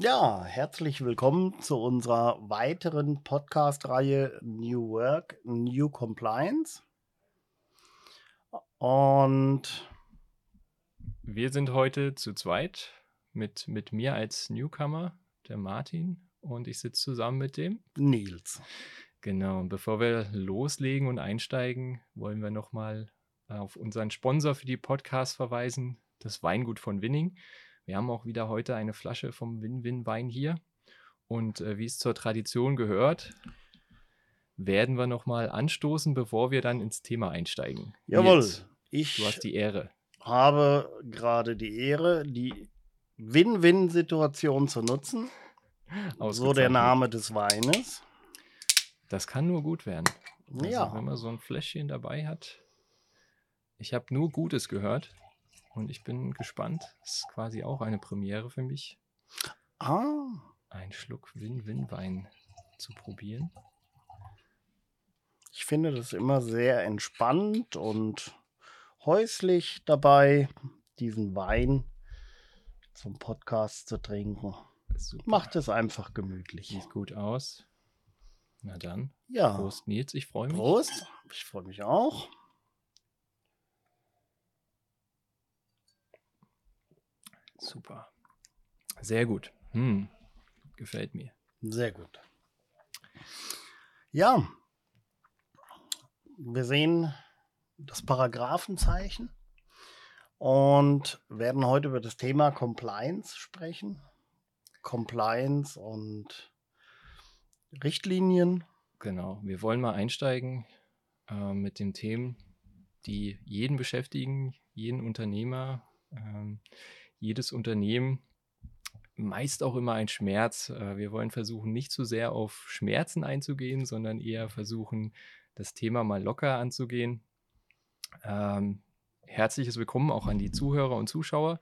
Ja, herzlich willkommen zu unserer weiteren Podcast-Reihe New Work, New Compliance. Und wir sind heute zu zweit mit, mit mir als Newcomer, der Martin, und ich sitze zusammen mit dem Nils. Genau, und bevor wir loslegen und einsteigen, wollen wir nochmal auf unseren Sponsor für die Podcasts verweisen, das Weingut von Winning. Wir haben auch wieder heute eine Flasche vom Win-Win-Wein hier. Und äh, wie es zur Tradition gehört, werden wir nochmal anstoßen, bevor wir dann ins Thema einsteigen. Jawohl. ich du hast die Ehre. habe gerade die Ehre, die Win-Win-Situation zu nutzen. So der Name des Weines. Das kann nur gut werden. Also, ja. Wenn man so ein Fläschchen dabei hat. Ich habe nur Gutes gehört. Und ich bin gespannt. Das ist quasi auch eine Premiere für mich. Ah. Ein Schluck Win-Win-Wein zu probieren. Ich finde das immer sehr entspannt und häuslich dabei, diesen Wein zum Podcast zu trinken. Super. Macht es einfach gemütlich. Sieht gut aus. Na dann. Ja. Prost, Nils. Ich freue mich. Prost. Ich freue mich auch. Super. Sehr gut. Hm. Gefällt mir. Sehr gut. Ja. Wir sehen das Paragraphenzeichen und werden heute über das Thema Compliance sprechen. Compliance und Richtlinien. Genau. Wir wollen mal einsteigen äh, mit den Themen, die jeden beschäftigen, jeden Unternehmer. Ähm, jedes Unternehmen meist auch immer ein Schmerz. Äh, wir wollen versuchen, nicht zu sehr auf Schmerzen einzugehen, sondern eher versuchen, das Thema mal locker anzugehen. Ähm, herzliches Willkommen auch an die Zuhörer und Zuschauer.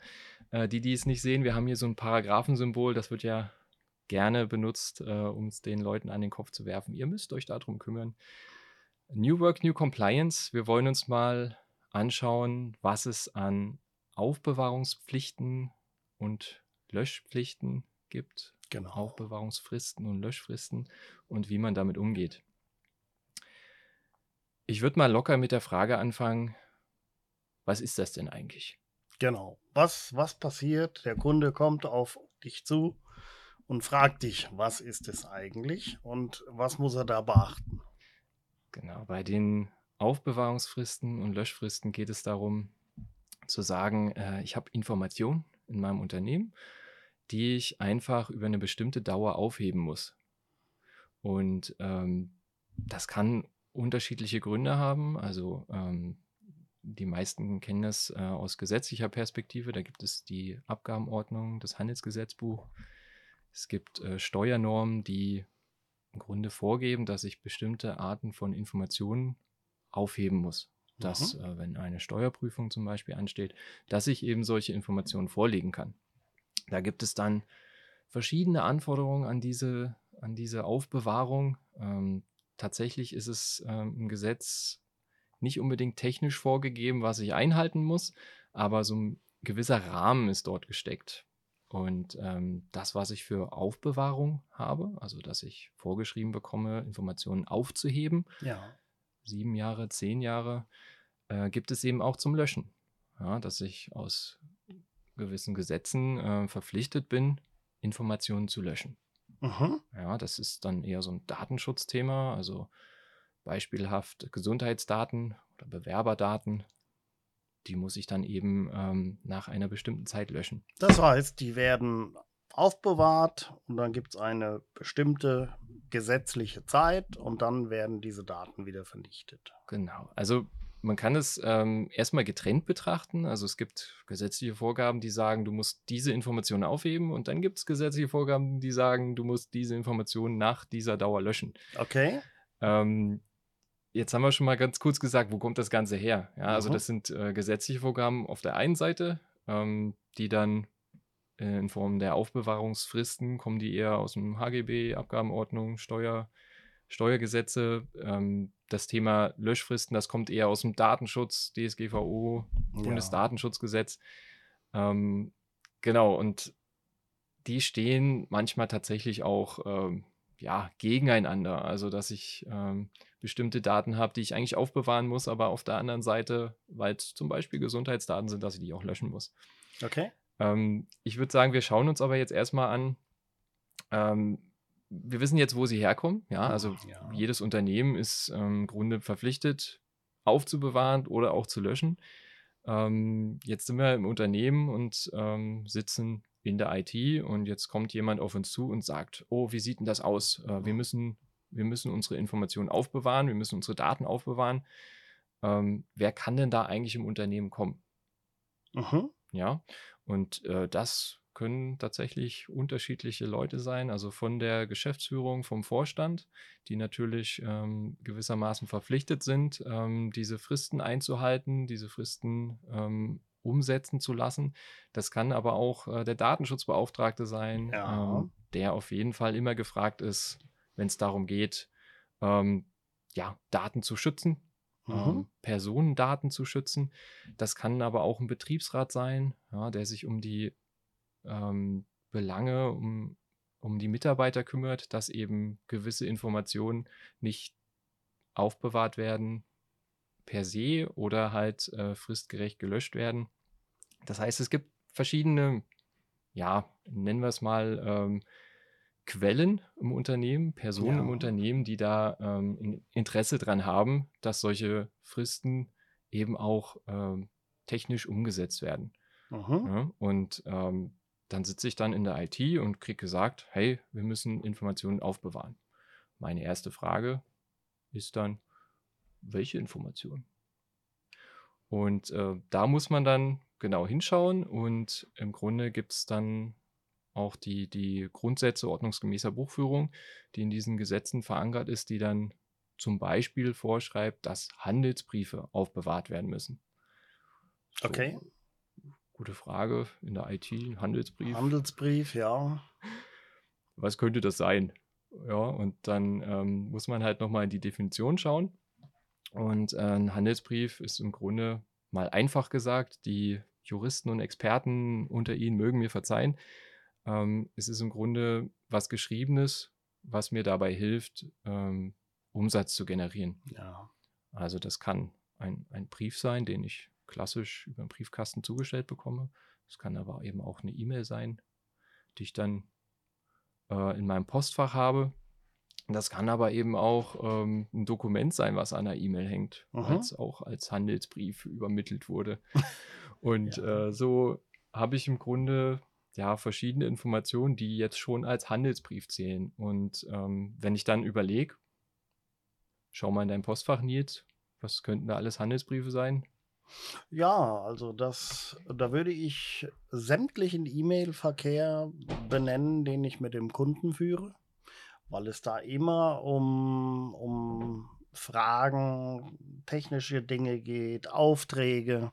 Äh, die, die es nicht sehen, wir haben hier so ein Paragraphensymbol, das wird ja gerne benutzt, äh, um es den Leuten an den Kopf zu werfen. Ihr müsst euch darum kümmern. New Work, New Compliance. Wir wollen uns mal anschauen, was es an Aufbewahrungspflichten und Löschpflichten gibt. Genau. Aufbewahrungsfristen und Löschfristen und wie man damit umgeht. Ich würde mal locker mit der Frage anfangen, was ist das denn eigentlich? Genau. Was, was passiert? Der Kunde kommt auf dich zu und fragt dich, was ist es eigentlich und was muss er da beachten? Genau, bei den Aufbewahrungsfristen und Löschfristen geht es darum, zu sagen, äh, ich habe Informationen in meinem Unternehmen, die ich einfach über eine bestimmte Dauer aufheben muss. Und ähm, das kann unterschiedliche Gründe haben. Also ähm, die meisten kennen das äh, aus gesetzlicher Perspektive. Da gibt es die Abgabenordnung, das Handelsgesetzbuch. Es gibt äh, Steuernormen, die im Grunde vorgeben, dass ich bestimmte Arten von Informationen aufheben muss dass, mhm. äh, wenn eine Steuerprüfung zum Beispiel ansteht, dass ich eben solche Informationen vorlegen kann. Da gibt es dann verschiedene Anforderungen an diese, an diese Aufbewahrung. Ähm, tatsächlich ist es ähm, im Gesetz nicht unbedingt technisch vorgegeben, was ich einhalten muss, aber so ein gewisser Rahmen ist dort gesteckt. Und ähm, das, was ich für Aufbewahrung habe, also dass ich vorgeschrieben bekomme, Informationen aufzuheben, ja sieben Jahre, zehn Jahre, äh, gibt es eben auch zum Löschen. Ja, dass ich aus gewissen Gesetzen äh, verpflichtet bin, Informationen zu löschen. Mhm. Ja, das ist dann eher so ein Datenschutzthema, also beispielhaft Gesundheitsdaten oder Bewerberdaten, die muss ich dann eben ähm, nach einer bestimmten Zeit löschen. Das heißt, die werden aufbewahrt und dann gibt es eine bestimmte gesetzliche Zeit und dann werden diese Daten wieder vernichtet. Genau. Also man kann es ähm, erstmal getrennt betrachten. Also es gibt gesetzliche Vorgaben, die sagen, du musst diese Informationen aufheben und dann gibt es gesetzliche Vorgaben, die sagen, du musst diese Informationen nach dieser Dauer löschen. Okay. Ähm, jetzt haben wir schon mal ganz kurz gesagt, wo kommt das Ganze her? Ja, also mhm. das sind äh, gesetzliche Vorgaben auf der einen Seite, ähm, die dann äh, in Form der Aufbewahrungsfristen kommen die eher aus dem HGB, Abgabenordnung, Steuer, Steuergesetze. Ähm, das Thema Löschfristen, das kommt eher aus dem Datenschutz, DSGVO, ja. Bundesdatenschutzgesetz. Ähm, genau, und die stehen manchmal tatsächlich auch ähm, ja, gegeneinander. Also, dass ich ähm, bestimmte Daten habe, die ich eigentlich aufbewahren muss, aber auf der anderen Seite, weil es zum Beispiel Gesundheitsdaten sind, dass ich die auch löschen muss. Okay. Ähm, ich würde sagen, wir schauen uns aber jetzt erstmal an. Ähm, wir wissen jetzt, wo sie herkommen. Ja, also ja. jedes Unternehmen ist ähm, im Grunde verpflichtet, aufzubewahren oder auch zu löschen. Ähm, jetzt sind wir im Unternehmen und ähm, sitzen in der IT und jetzt kommt jemand auf uns zu und sagt, oh, wie sieht denn das aus? Äh, wir, müssen, wir müssen unsere Informationen aufbewahren, wir müssen unsere Daten aufbewahren. Ähm, wer kann denn da eigentlich im Unternehmen kommen? Mhm. Ja, und äh, das können tatsächlich unterschiedliche Leute sein, also von der Geschäftsführung, vom Vorstand, die natürlich ähm, gewissermaßen verpflichtet sind, ähm, diese Fristen einzuhalten, diese Fristen ähm, umsetzen zu lassen. Das kann aber auch äh, der Datenschutzbeauftragte sein, ja. ähm, der auf jeden Fall immer gefragt ist, wenn es darum geht, ähm, ja, Daten zu schützen, mhm. ähm, Personendaten zu schützen. Das kann aber auch ein Betriebsrat sein, ja, der sich um die ähm, Belange, um, um die Mitarbeiter kümmert, dass eben gewisse Informationen nicht aufbewahrt werden per se oder halt äh, fristgerecht gelöscht werden. Das heißt, es gibt verschiedene, ja, nennen wir es mal, ähm, Quellen im Unternehmen, Personen ja. im Unternehmen, die da ähm, Interesse dran haben, dass solche Fristen eben auch ähm, technisch umgesetzt werden. Ja, und ähm, dann sitze ich dann in der IT und kriege gesagt, hey, wir müssen Informationen aufbewahren. Meine erste Frage ist dann, welche Informationen? Und äh, da muss man dann genau hinschauen und im Grunde gibt es dann auch die, die Grundsätze ordnungsgemäßer Buchführung, die in diesen Gesetzen verankert ist, die dann zum Beispiel vorschreibt, dass Handelsbriefe aufbewahrt werden müssen. So, okay. Gute Frage in der IT, Handelsbrief. Handelsbrief, ja. Was könnte das sein? Ja, und dann ähm, muss man halt nochmal in die Definition schauen. Und äh, ein Handelsbrief ist im Grunde mal einfach gesagt, die Juristen und Experten unter Ihnen mögen mir verzeihen. Ähm, es ist im Grunde was Geschriebenes, was mir dabei hilft, ähm, Umsatz zu generieren. Ja. Also das kann ein, ein Brief sein, den ich klassisch über den Briefkasten zugestellt bekomme. Es kann aber eben auch eine E-Mail sein, die ich dann äh, in meinem Postfach habe. Das kann aber eben auch ähm, ein Dokument sein, was an der E-Mail hängt, weil es auch als Handelsbrief übermittelt wurde. Und ja. äh, so habe ich im Grunde ja verschiedene Informationen, die jetzt schon als Handelsbrief zählen. Und ähm, wenn ich dann überlege, schau mal in dein Postfach, Nils, was könnten da alles Handelsbriefe sein? Ja, also das, da würde ich sämtlichen E-Mail-Verkehr benennen, den ich mit dem Kunden führe weil es da immer um, um Fragen, technische Dinge geht, Aufträge.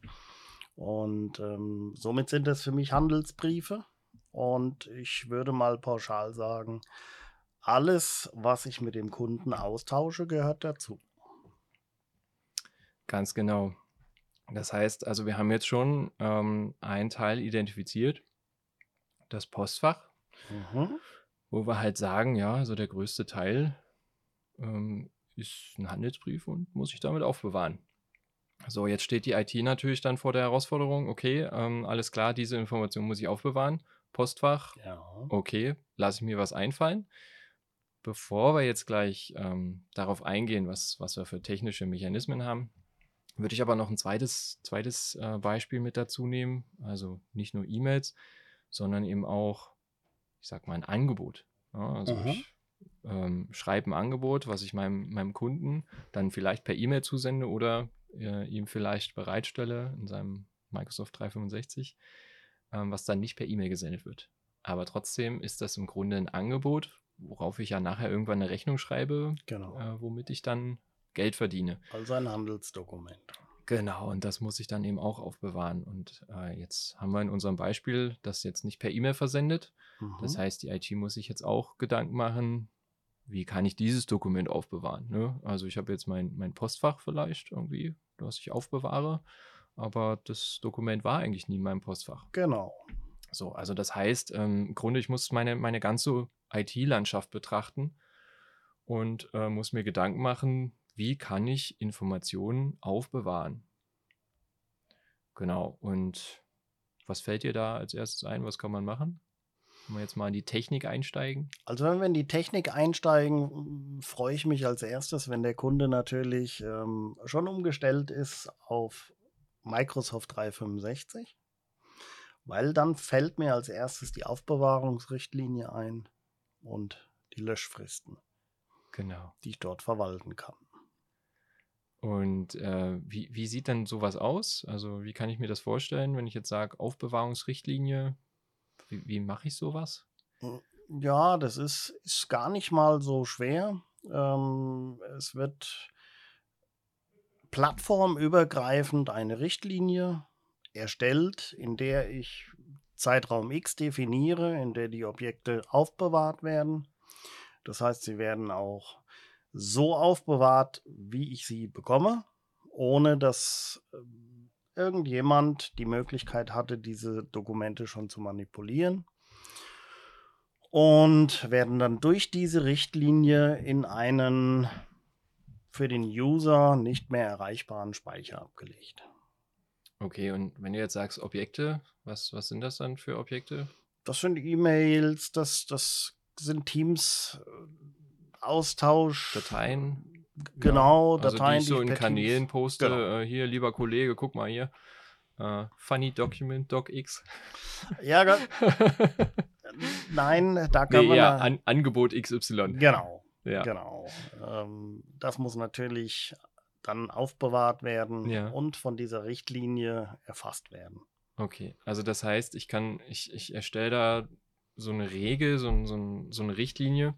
Und ähm, somit sind das für mich Handelsbriefe. Und ich würde mal pauschal sagen, alles, was ich mit dem Kunden austausche, gehört dazu. Ganz genau. Das heißt, also wir haben jetzt schon ähm, einen Teil identifiziert, das Postfach. Mhm wo wir halt sagen, ja, also der größte Teil ähm, ist ein Handelsbrief und muss ich damit aufbewahren. So, jetzt steht die IT natürlich dann vor der Herausforderung, okay, ähm, alles klar, diese Information muss ich aufbewahren. Postfach, ja. okay, lasse ich mir was einfallen. Bevor wir jetzt gleich ähm, darauf eingehen, was, was wir für technische Mechanismen haben, würde ich aber noch ein zweites, zweites äh, Beispiel mit dazu nehmen. Also nicht nur E-Mails, sondern eben auch ich sag mal, ein Angebot. Ja, also mhm. ich ähm, schreibe ein Angebot, was ich meinem, meinem Kunden dann vielleicht per E-Mail zusende oder äh, ihm vielleicht bereitstelle in seinem Microsoft 365, ähm, was dann nicht per E-Mail gesendet wird. Aber trotzdem ist das im Grunde ein Angebot, worauf ich ja nachher irgendwann eine Rechnung schreibe, genau. äh, womit ich dann Geld verdiene. Also ein Handelsdokument. Genau, und das muss ich dann eben auch aufbewahren. Und äh, jetzt haben wir in unserem Beispiel das jetzt nicht per E-Mail versendet. Mhm. Das heißt, die IT muss sich jetzt auch Gedanken machen, wie kann ich dieses Dokument aufbewahren. Ne? Also ich habe jetzt mein, mein Postfach vielleicht irgendwie, das ich aufbewahre, aber das Dokument war eigentlich nie in meinem Postfach. Genau. So, also das heißt, ähm, im Grunde, ich muss meine, meine ganze IT-Landschaft betrachten und äh, muss mir Gedanken machen, wie kann ich Informationen aufbewahren. Genau, und was fällt dir da als erstes ein? Was kann man machen? Wenn wir jetzt mal in die Technik einsteigen. Also wenn wir in die Technik einsteigen, freue ich mich als erstes, wenn der Kunde natürlich ähm, schon umgestellt ist auf Microsoft 365, weil dann fällt mir als erstes die Aufbewahrungsrichtlinie ein und die Löschfristen, Genau. die ich dort verwalten kann. Und äh, wie, wie sieht denn sowas aus? Also wie kann ich mir das vorstellen, wenn ich jetzt sage, Aufbewahrungsrichtlinie, wie, wie mache ich sowas? Ja, das ist, ist gar nicht mal so schwer. Ähm, es wird plattformübergreifend eine Richtlinie erstellt, in der ich Zeitraum X definiere, in der die Objekte aufbewahrt werden. Das heißt, sie werden auch so aufbewahrt, wie ich sie bekomme, ohne dass ähm, irgendjemand die Möglichkeit hatte, diese Dokumente schon zu manipulieren. Und werden dann durch diese Richtlinie in einen für den User nicht mehr erreichbaren Speicher abgelegt. Okay, und wenn du jetzt sagst Objekte, was, was sind das dann für Objekte? Das sind E-Mails, das, das sind Teams, äh, Austausch. Dateien? Genau, Also Dateien, die ich so ich in Kanälen Teams- poste, Genau. äh, hier, lieber Kollege, guck mal hier. Äh, funny Document, DocX. Ja, nein, da kann nee, man. ja, An Angebot XY. genau, Ja. genau. Ähm, das muss natürlich dann aufbewahrt werden Ja. und von dieser Richtlinie erfasst werden. Okay, also das heißt, ich kann, ich, ich erstelle da so eine Regel, so, ein- so, ein- so eine Richtlinie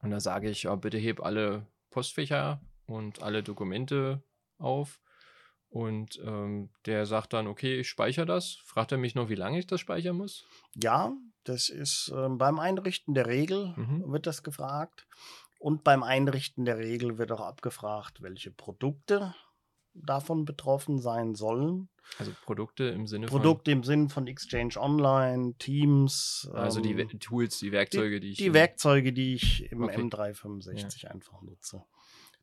und da sage ich, ja, bitte heb alle Postfächer und alle Dokumente auf und ähm, der sagt dann, okay, ich speichere das. Fragt er mich noch, wie lange ich das speichern muss? Ja, das ist ähm, beim Einrichten der Regel Mhm. wird das gefragt. Und beim Einrichten der Regel wird auch abgefragt, welche Produkte davon betroffen sein sollen. Also Produkte im Sinne Produkte im Sinn von Exchange Online, Teams. von, also die ähm, We- Tools, die Werkzeuge, die, ich. die Werkzeuge, die ich im Okay. M365 einfach nutze.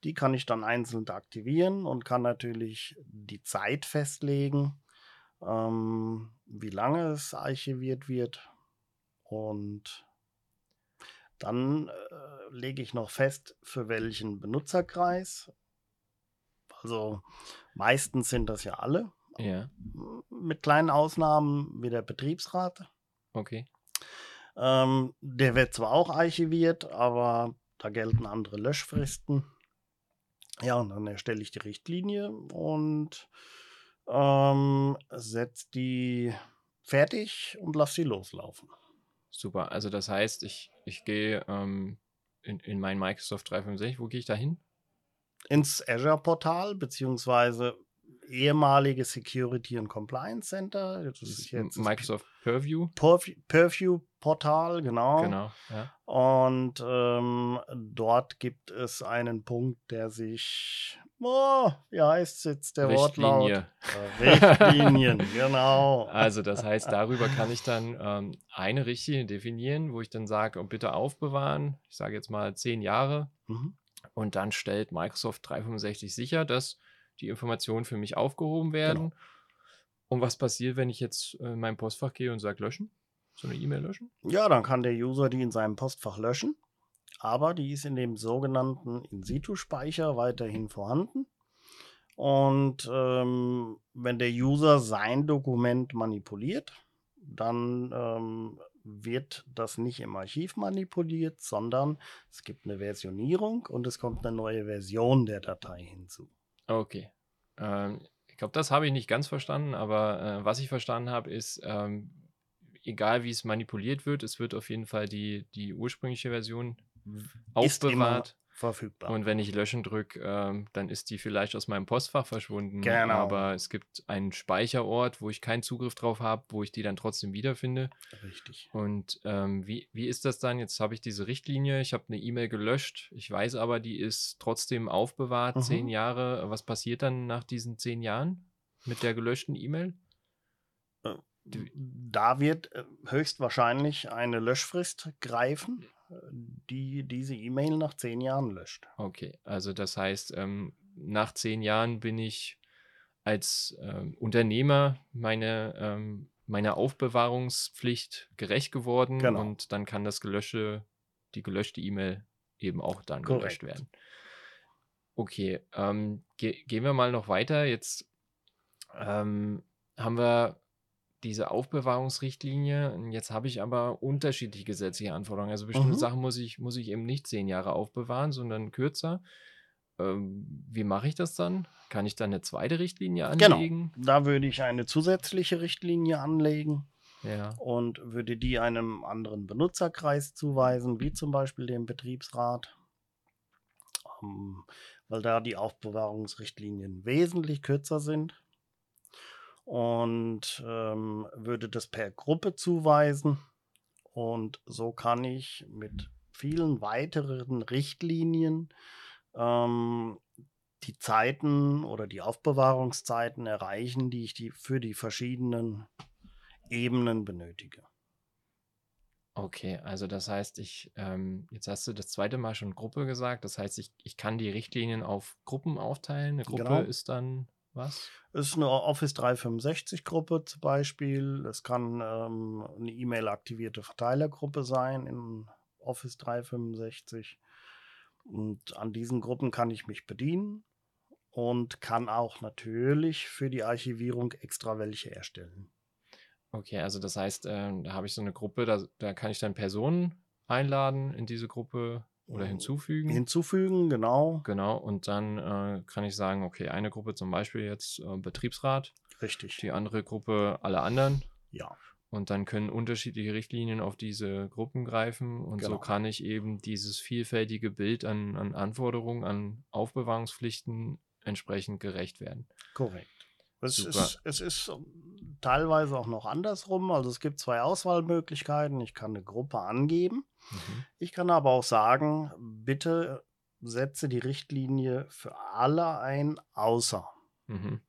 Die kann ich dann einzeln aktivieren und kann natürlich die Zeit festlegen, ähm, wie lange es archiviert wird. Und dann äh, lege ich noch fest, für welchen Benutzerkreis. Also meistens sind das ja alle, Ja, mit kleinen Ausnahmen wie der Betriebsrat. okay. Ähm, der wird zwar auch archiviert, aber da gelten andere Löschfristen. Ja, und dann erstelle ich die Richtlinie und ähm, setze die fertig und lasse sie loslaufen. Super. Also das heißt, ich, ich gehe ähm, in, in mein Microsoft 365, wo gehe ich da hin? Ins Azure-Portal, beziehungsweise ehemalige Security und Compliance Center. Das ist jetzt Microsoft Purview. Purview- Purview-Portal, genau. Genau, ja. Und ähm, dort gibt es einen Punkt, der sich, oh, wie heißt jetzt der Wortlaut? Richtlinie. Äh, Richtlinien, genau. Also das heißt, darüber kann ich dann ähm, eine Richtlinie definieren, wo ich dann sage, oh, bitte aufbewahren. Ich sage jetzt mal zehn Jahre. Mhm. Und dann stellt Microsoft 365 sicher, dass die Informationen für mich aufgehoben werden. Und was passiert, wenn ich jetzt äh, in mein Postfach gehe und sage löschen? So eine E-Mail löschen? Ja, dann kann der User die in seinem Postfach löschen, aber die ist in dem sogenannten In-Situ-Speicher weiterhin vorhanden. Und ähm, wenn der User sein Dokument manipuliert, dann ähm, wird das nicht im Archiv manipuliert, sondern es gibt eine Versionierung und es kommt eine neue Version der Datei hinzu. Okay. Ähm, ich glaube, das habe ich nicht ganz verstanden, aber äh, was ich verstanden habe, ist, ähm, egal wie es manipuliert wird, es wird auf jeden Fall die, die ursprüngliche Version aufbewahrt. verfügbar. Und wenn ich löschen drücke, ähm, dann ist die vielleicht aus meinem Postfach verschwunden. Genau. Aber es gibt einen Speicherort, wo ich keinen Zugriff drauf habe, wo ich die dann trotzdem wiederfinde. Richtig. Und ähm, wie, wie ist das dann? Jetzt habe ich diese Richtlinie, ich habe eine E-Mail gelöscht, ich weiß aber, die ist trotzdem aufbewahrt, Mhm. zehn Jahre. Was passiert dann nach diesen zehn Jahren mit der gelöschten E-Mail? Da wird äh, höchstwahrscheinlich eine Löschfrist greifen, äh, die diese E-Mail nach zehn Jahren löscht. Okay, also das heißt, ähm, nach zehn Jahren bin ich als ähm, Unternehmer meine, ähm, meiner Aufbewahrungspflicht gerecht geworden Genau. und dann kann das gelöschte, die gelöschte E-Mail eben auch dann Korrekt. gelöscht werden. Okay, ähm, ge gehen wir mal noch weiter. Jetzt ähm, haben wir diese Aufbewahrungsrichtlinie. Jetzt habe ich aber unterschiedliche gesetzliche Anforderungen. Also bestimmte Mhm. Sachen muss ich, muss ich eben nicht zehn Jahre aufbewahren, sondern kürzer. Ähm, wie mache ich das dann? Kann ich dann eine zweite Richtlinie Genau. anlegen? Da würde ich eine zusätzliche Richtlinie anlegen Ja. und würde die einem anderen Benutzerkreis zuweisen, wie zum Beispiel dem Betriebsrat, ähm, weil da die Aufbewahrungsrichtlinien wesentlich kürzer sind. Und ähm, würde das per Gruppe zuweisen. Und so kann ich mit vielen weiteren Richtlinien ähm, die Zeiten oder die Aufbewahrungszeiten erreichen, die ich die für die verschiedenen Ebenen benötige. Okay, also das heißt, ich, ähm, jetzt hast du das zweite Mal schon Gruppe gesagt. Das heißt, ich, ich kann die Richtlinien auf Gruppen aufteilen. Eine Gruppe Genau. ist dann was? Es ist eine Office 365 Gruppe zum Beispiel. Es kann ähm, eine E-Mail-aktivierte Verteilergruppe sein in Office 365. Und an diesen Gruppen kann ich mich bedienen und kann auch natürlich für die Archivierung extra welche erstellen. Okay, also das heißt, ähm, da habe ich so eine Gruppe, da, da kann ich dann Personen einladen in diese Gruppe oder Mhm. hinzufügen. Hinzufügen, genau. Genau, und dann äh, kann ich sagen, okay, eine Gruppe zum Beispiel jetzt äh, Betriebsrat, Richtig. die andere Gruppe alle anderen. Ja, Und dann können unterschiedliche Richtlinien auf diese Gruppen greifen. Und so Genau. kann ich eben dieses vielfältige Bild an, an Anforderungen, an Aufbewahrungspflichten entsprechend gerecht werden. korrekt. Es Super. ist, es ist ähm, teilweise auch noch andersrum. Also es gibt zwei Auswahlmöglichkeiten. Ich kann eine Gruppe angeben. Mhm. Ich kann aber auch sagen, bitte setze die Richtlinie für alle ein, außer. Mhm.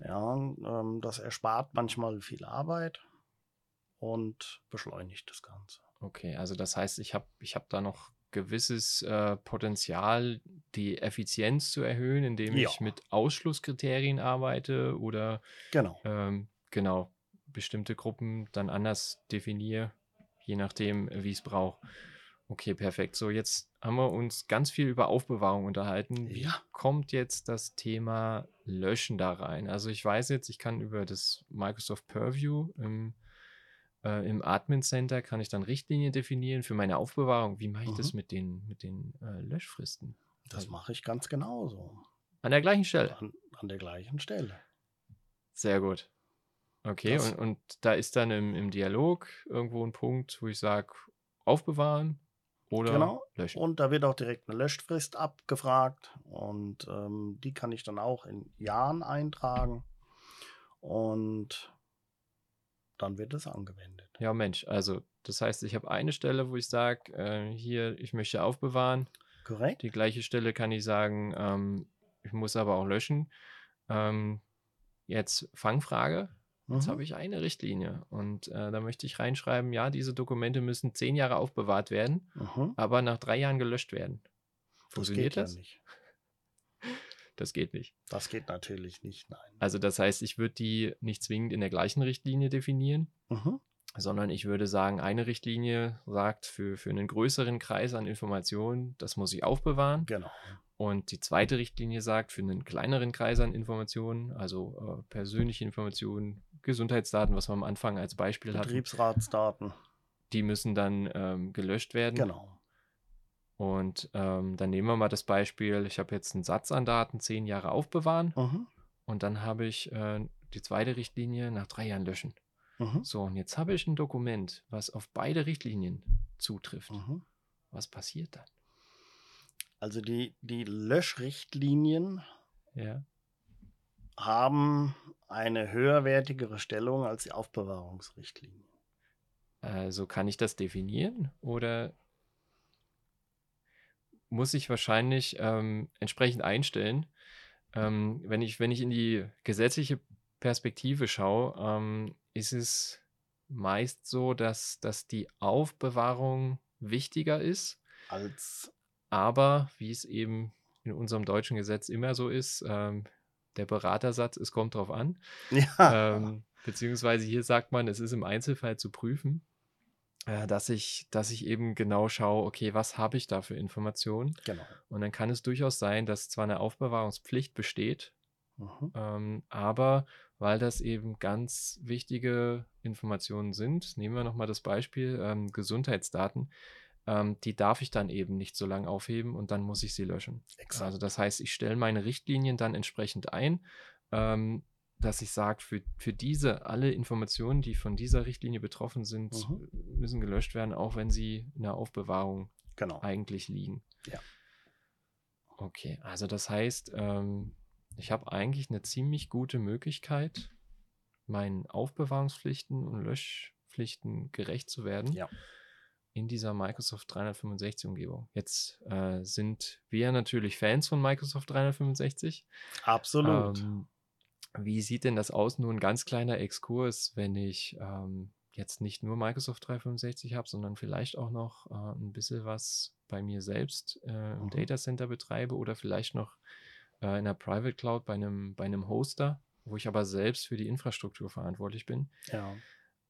Ja, ähm, das erspart manchmal viel Arbeit und beschleunigt das Ganze. Okay, also das heißt, ich habe ich hab da noch gewisses äh, Potenzial, die Effizienz zu erhöhen, indem Ja. ich mit Ausschlusskriterien arbeite oder Genau. ähm, genau bestimmte Gruppen dann anders definiere, je nachdem, wie ich es brauche. Okay, perfekt. So, jetzt haben wir uns ganz viel über Aufbewahrung unterhalten. Wie Ja. kommt jetzt das Thema Löschen da rein? Also ich weiß jetzt, ich kann über das Microsoft Purview im, äh, im Admin Center kann ich dann Richtlinien definieren für meine Aufbewahrung. Wie mache ich das Mhm. mit den, mit den äh, Löschfristen? Das mache ich ganz genauso. An der gleichen Stelle. An, an der gleichen Stelle. Sehr gut. Okay, Das- und, und da ist dann im, im Dialog irgendwo ein Punkt, wo ich sage, aufbewahren oder Genau. löschen. Und da wird auch direkt eine Löschfrist abgefragt. Und ähm, die kann ich dann auch in Jahren eintragen. Und dann wird es angewendet. Ja, Mensch, also das heißt, ich habe eine Stelle, wo ich sage, äh, hier, ich möchte aufbewahren. Korrekt? Die gleiche Stelle kann ich sagen, ähm, ich muss aber auch löschen. Ähm, jetzt Fangfrage. Jetzt Mhm. habe ich eine Richtlinie und äh, da möchte ich reinschreiben, ja, diese Dokumente müssen zehn Jahre aufbewahrt werden, Mhm. aber nach drei Jahren gelöscht werden. Das Funktioniert geht das? ja nicht. Das geht nicht. Das geht natürlich nicht, nein. Also das heißt, ich würde die nicht zwingend in der gleichen Richtlinie definieren, Mhm. sondern ich würde sagen, eine Richtlinie sagt für, für einen größeren Kreis an Informationen, das muss ich aufbewahren. Genau. Und die zweite Richtlinie sagt, für einen kleineren Kreis an Informationen, also äh, persönliche Informationen, Gesundheitsdaten, was wir am Anfang als Beispiel hatten, Betriebsratsdaten. die müssen dann ähm, gelöscht werden. Genau. Und ähm, dann nehmen wir mal das Beispiel, ich habe jetzt einen Satz an Daten, zehn Jahre aufbewahren Mhm. und dann habe ich äh, die zweite Richtlinie nach drei Jahren löschen. Mhm. So, und jetzt habe ich ein Dokument, was auf beide Richtlinien zutrifft. Mhm. Was passiert dann? Also die, die Löschrichtlinien Ja. haben eine höherwertigere Stellung als die Aufbewahrungsrichtlinien. Also kann ich das definieren oder muss ich wahrscheinlich ähm, entsprechend einstellen? Ähm, wenn, ich, wenn ich in die gesetzliche Perspektive schaue, ähm, ist es meist so, dass, dass die Aufbewahrung wichtiger ist. Als Aber wie es eben in unserem deutschen Gesetz immer so ist, ähm, der Beratersatz, es kommt drauf an. ja. Ähm, beziehungsweise hier sagt man, es ist im Einzelfall zu prüfen, äh, dass ich, dass ich eben genau schaue, okay, was habe ich da für Informationen? genau. Und dann kann es durchaus sein, dass zwar eine Aufbewahrungspflicht besteht, Mhm. ähm, aber weil das eben ganz wichtige Informationen sind, nehmen wir nochmal das Beispiel ähm, Gesundheitsdaten, ähm, die darf ich dann eben nicht so lange aufheben und dann muss ich sie löschen. Exakt. Also das heißt, ich stelle meine Richtlinien dann entsprechend ein, ähm, dass ich sage, für, für diese, alle Informationen, die von dieser Richtlinie betroffen sind, Mhm. müssen gelöscht werden, auch wenn sie in der Aufbewahrung genau. eigentlich liegen. Ja. Okay, also das heißt, ähm, ich habe eigentlich eine ziemlich gute Möglichkeit, meinen Aufbewahrungspflichten und Löschpflichten gerecht zu werden Ja. in dieser Microsoft 365-Umgebung. Jetzt äh, sind wir natürlich Fans von Microsoft 365. Absolut. Ähm, wie sieht denn das aus? Nur ein ganz kleiner Exkurs, wenn ich ähm, jetzt nicht nur Microsoft 365 habe, sondern vielleicht auch noch äh, ein bisschen was bei mir selbst äh, im Mhm. Datacenter betreibe oder vielleicht noch äh, in der Private Cloud bei einem, bei einem Hoster, wo ich aber selbst für die Infrastruktur verantwortlich bin. ja.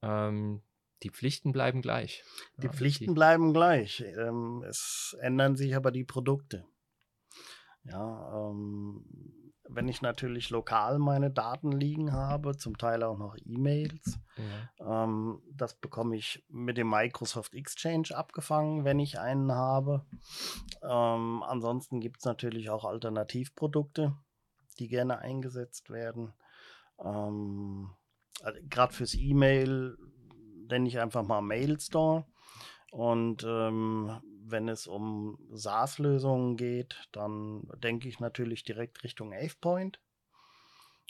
Ähm, die Pflichten bleiben gleich. Die Ja, Pflichten bleiben gleich. Ähm, es ändern sich aber die Produkte. Ja, ähm, wenn ich natürlich lokal meine Daten liegen habe, zum Teil auch noch E-Mails, Ja. ähm, das bekomme ich mit dem Microsoft Exchange abgefangen, wenn ich einen habe. Ähm, ansonsten gibt es natürlich auch Alternativprodukte, die gerne eingesetzt werden. Ähm, also Gerade fürs E-Mail nenne ich einfach mal Mail Store. Und ähm, wenn es um SaaS-Lösungen geht, dann denke ich natürlich direkt Richtung AvePoint.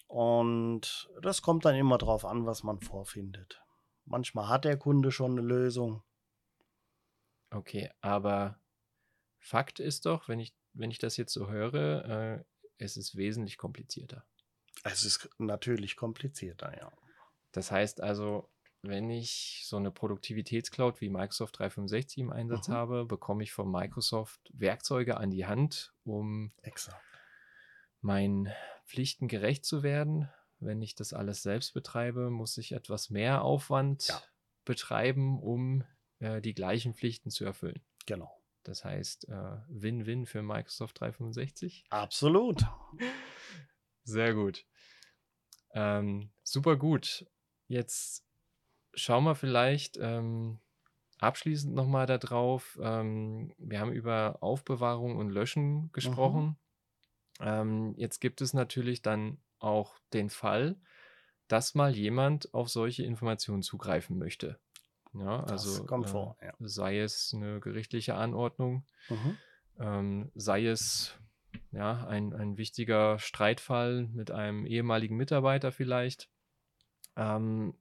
Und das kommt dann immer drauf an, was man vorfindet. Manchmal hat der Kunde schon eine Lösung. Okay, aber Fakt ist doch, wenn ich, wenn ich das jetzt so höre, äh, es ist wesentlich komplizierter. Es ist natürlich komplizierter, ja. Das heißt also, wenn ich so eine Produktivitätscloud wie Microsoft 365 im Einsatz Mhm. habe, bekomme ich von Microsoft Werkzeuge an die Hand, um Exakt. meinen Pflichten gerecht zu werden. Wenn ich das alles selbst betreibe, muss ich etwas mehr Aufwand Ja. betreiben, um äh, die gleichen Pflichten zu erfüllen. Genau. Das heißt, äh, Win-Win für Microsoft 365. Absolut. Sehr gut. Ähm, super gut. Jetzt schauen wir vielleicht ähm, abschließend nochmal darauf. Ähm, wir haben über Aufbewahrung und Löschen gesprochen. Ähm, jetzt gibt es natürlich dann auch den Fall, dass mal jemand auf solche Informationen zugreifen möchte. Ja, also kommt äh, vor, ja. sei es eine gerichtliche Anordnung, Mhm. ähm, sei es ja, ein, ein wichtiger Streitfall mit einem ehemaligen Mitarbeiter vielleicht. Ähm,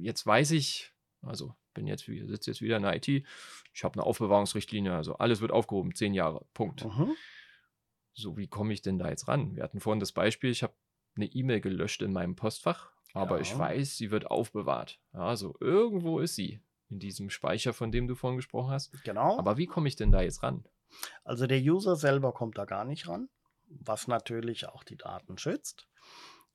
jetzt weiß ich, also bin jetzt, sitze jetzt wieder in der IT, ich habe eine Aufbewahrungsrichtlinie, also alles wird aufgehoben, zehn Jahre, Punkt. Mhm. So, wie komme ich denn da jetzt ran? Wir hatten vorhin das Beispiel, ich habe eine E-Mail gelöscht in meinem Postfach, aber ich Ja. weiß, sie wird aufbewahrt. Also irgendwo ist sie in diesem Speicher, von dem du vorhin gesprochen hast. Genau. Aber wie komme ich denn da jetzt ran? Also der User selber kommt da gar nicht ran, was natürlich auch die Daten schützt.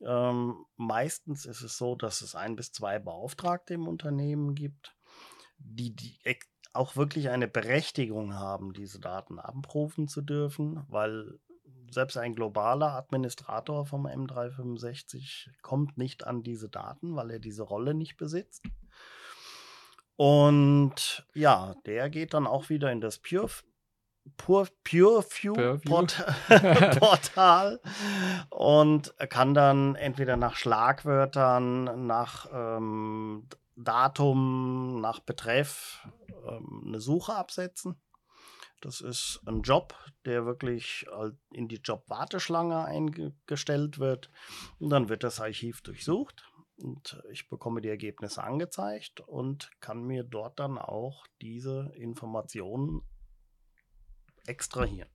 Ähm, meistens ist es so, dass es ein bis zwei Beauftragte im Unternehmen gibt, die, die auch wirklich eine Berechtigung haben, diese Daten abrufen zu dürfen, weil selbst ein globaler Administrator vom M365 kommt nicht an diese Daten, weil er diese Rolle nicht besitzt. Und ja, der geht dann auch wieder in das Pure, Pure, Pureview Pureview. Port Portal und kann dann entweder nach Schlagwörtern, nach ähm, Datum, nach Betreff ähm, eine Suche absetzen. Das ist ein Job, der wirklich in die Job-Warteschlange eingestellt wird. Und dann wird das Archiv durchsucht und ich bekomme die Ergebnisse angezeigt und kann mir dort dann auch diese Informationen extrahieren.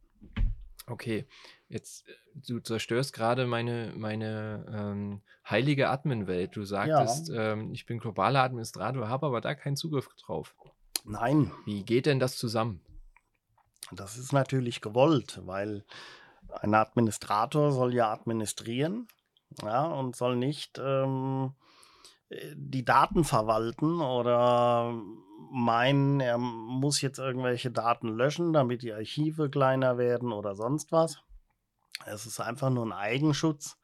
Okay, jetzt äh, du zerstörst gerade meine, meine ähm, heilige Admin-Welt. Du sagtest, ähm, ich bin globaler Administrator, habe aber da keinen Zugriff drauf. Nein, Wie geht denn das zusammen? das ist natürlich gewollt, weil ein Administrator soll ja administrieren ja, und soll nicht ähm, äh, die Daten verwalten oder meinen, er muss jetzt irgendwelche Daten löschen, damit die Archive kleiner werden oder sonst was. Es ist einfach nur ein Eigenschutz,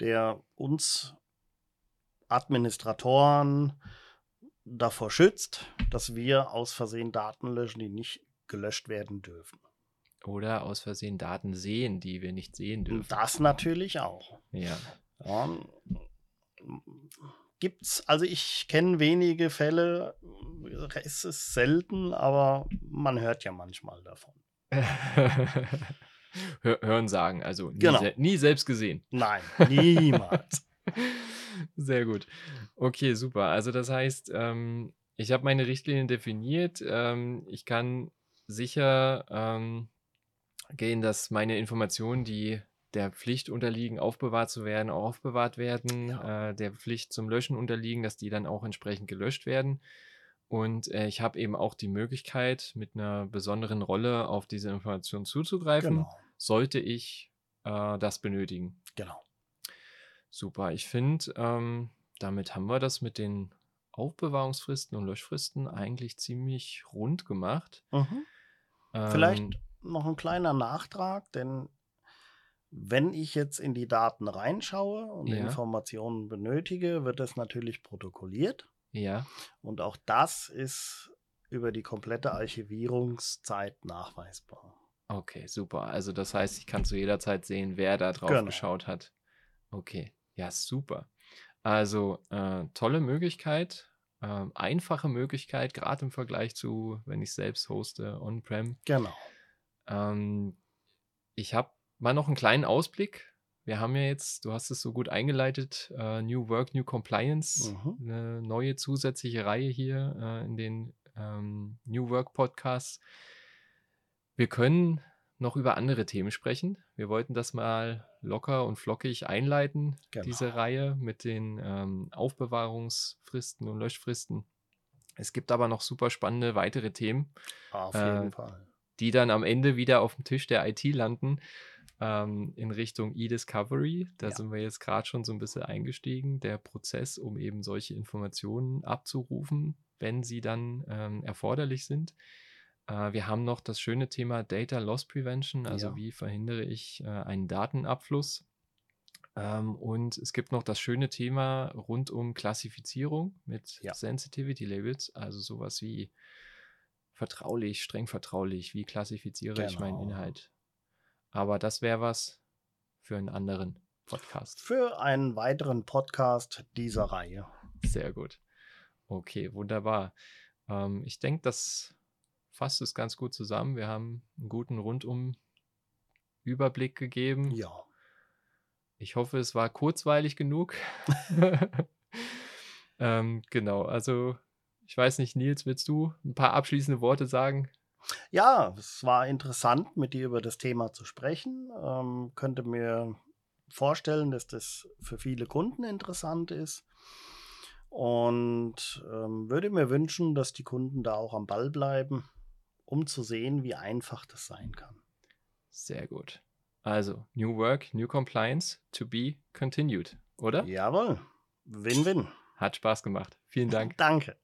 der uns Administratoren davor schützt, dass wir aus Versehen Daten löschen, die nicht gelöscht werden dürfen. Oder aus Versehen Daten sehen, die wir nicht sehen dürfen. Das natürlich auch. Ja. Ja, gibt's, also ich kenne wenige Fälle, es ist selten, aber man hört ja manchmal davon. Hör, hören sagen, also nie, Genau. se nie selbst gesehen. Nein, niemals. Sehr gut. Okay, super. Also das heißt, ähm, ich habe meine Richtlinien definiert. Ähm, ich kann sicher ähm, gehen, dass meine Informationen, die der Pflicht unterliegen, aufbewahrt zu werden, auch aufbewahrt werden, Ja. äh, der Pflicht zum Löschen unterliegen, dass die dann auch entsprechend gelöscht werden. Und äh, ich habe eben auch die Möglichkeit, mit einer besonderen Rolle auf diese Information zuzugreifen, genau, sollte ich äh, das benötigen. genau. Super, ich finde, ähm, damit haben wir das mit den Aufbewahrungsfristen und Löschfristen eigentlich ziemlich rund gemacht. Mhm. Vielleicht Ähm, noch ein kleiner Nachtrag, denn wenn ich jetzt in die Daten reinschaue und Ja. Informationen benötige, wird das natürlich protokolliert. ja, Und auch das ist über die komplette Archivierungszeit nachweisbar. okay, super. Also das heißt, ich kann zu jeder Zeit sehen, wer da drauf Genau. geschaut hat. Okay, ja, super. Also äh, tolle Möglichkeit, ähm, einfache Möglichkeit, gerade im Vergleich zu, wenn ich selbst hoste, on-prem. Genau. Ähm, ich habe mal noch einen kleinen Ausblick. Wir haben ja jetzt, du hast es so gut eingeleitet, äh, New Work, New Compliance, Mhm. eine neue zusätzliche Reihe hier äh, in den ähm, New Work Podcasts. Wir können noch über andere Themen sprechen. Wir wollten das mal locker und flockig einleiten, diese Genau. Reihe mit den ähm, Aufbewahrungsfristen und Löschfristen. Es gibt aber noch super spannende weitere Themen Auf Äh, jeden Fall. die dann am Ende wieder auf dem Tisch der IT landen, ähm, in Richtung E-Discovery. Da Ja. sind wir jetzt gerade schon so ein bisschen eingestiegen. Der Prozess, um eben solche Informationen abzurufen, wenn sie dann ähm, erforderlich sind. Äh, wir haben noch das schöne Thema Data Loss Prevention, also Ja. wie verhindere ich äh, einen Datenabfluss. Ähm, und es gibt noch das schöne Thema rund um Klassifizierung mit Ja. Sensitivity Labels, also sowas wie vertraulich, streng vertraulich, wie klassifiziere ich meinen Genau. Inhalt. Aber das wäre was für einen anderen Podcast. Für einen weiteren Podcast dieser Reihe. Sehr gut. Okay, wunderbar. Ähm, ich denke, das fasst es ganz gut zusammen. Wir haben einen guten Rundum-Überblick gegeben. Ja. Ich hoffe, es war kurzweilig genug. ähm, genau, also ich weiß nicht, Nils, willst du ein paar abschließende Worte sagen? Ja, es war interessant, mit dir über das Thema zu sprechen. Ähm, könnte mir vorstellen, dass das für viele Kunden interessant ist. Und ähm, würde mir wünschen, dass die Kunden da auch am Ball bleiben, um zu sehen, wie einfach das sein kann. Sehr gut. Also, New Work, New Compliance, to be continued, oder? Jawohl. Win-win. Hat Spaß gemacht. Vielen Dank. Danke.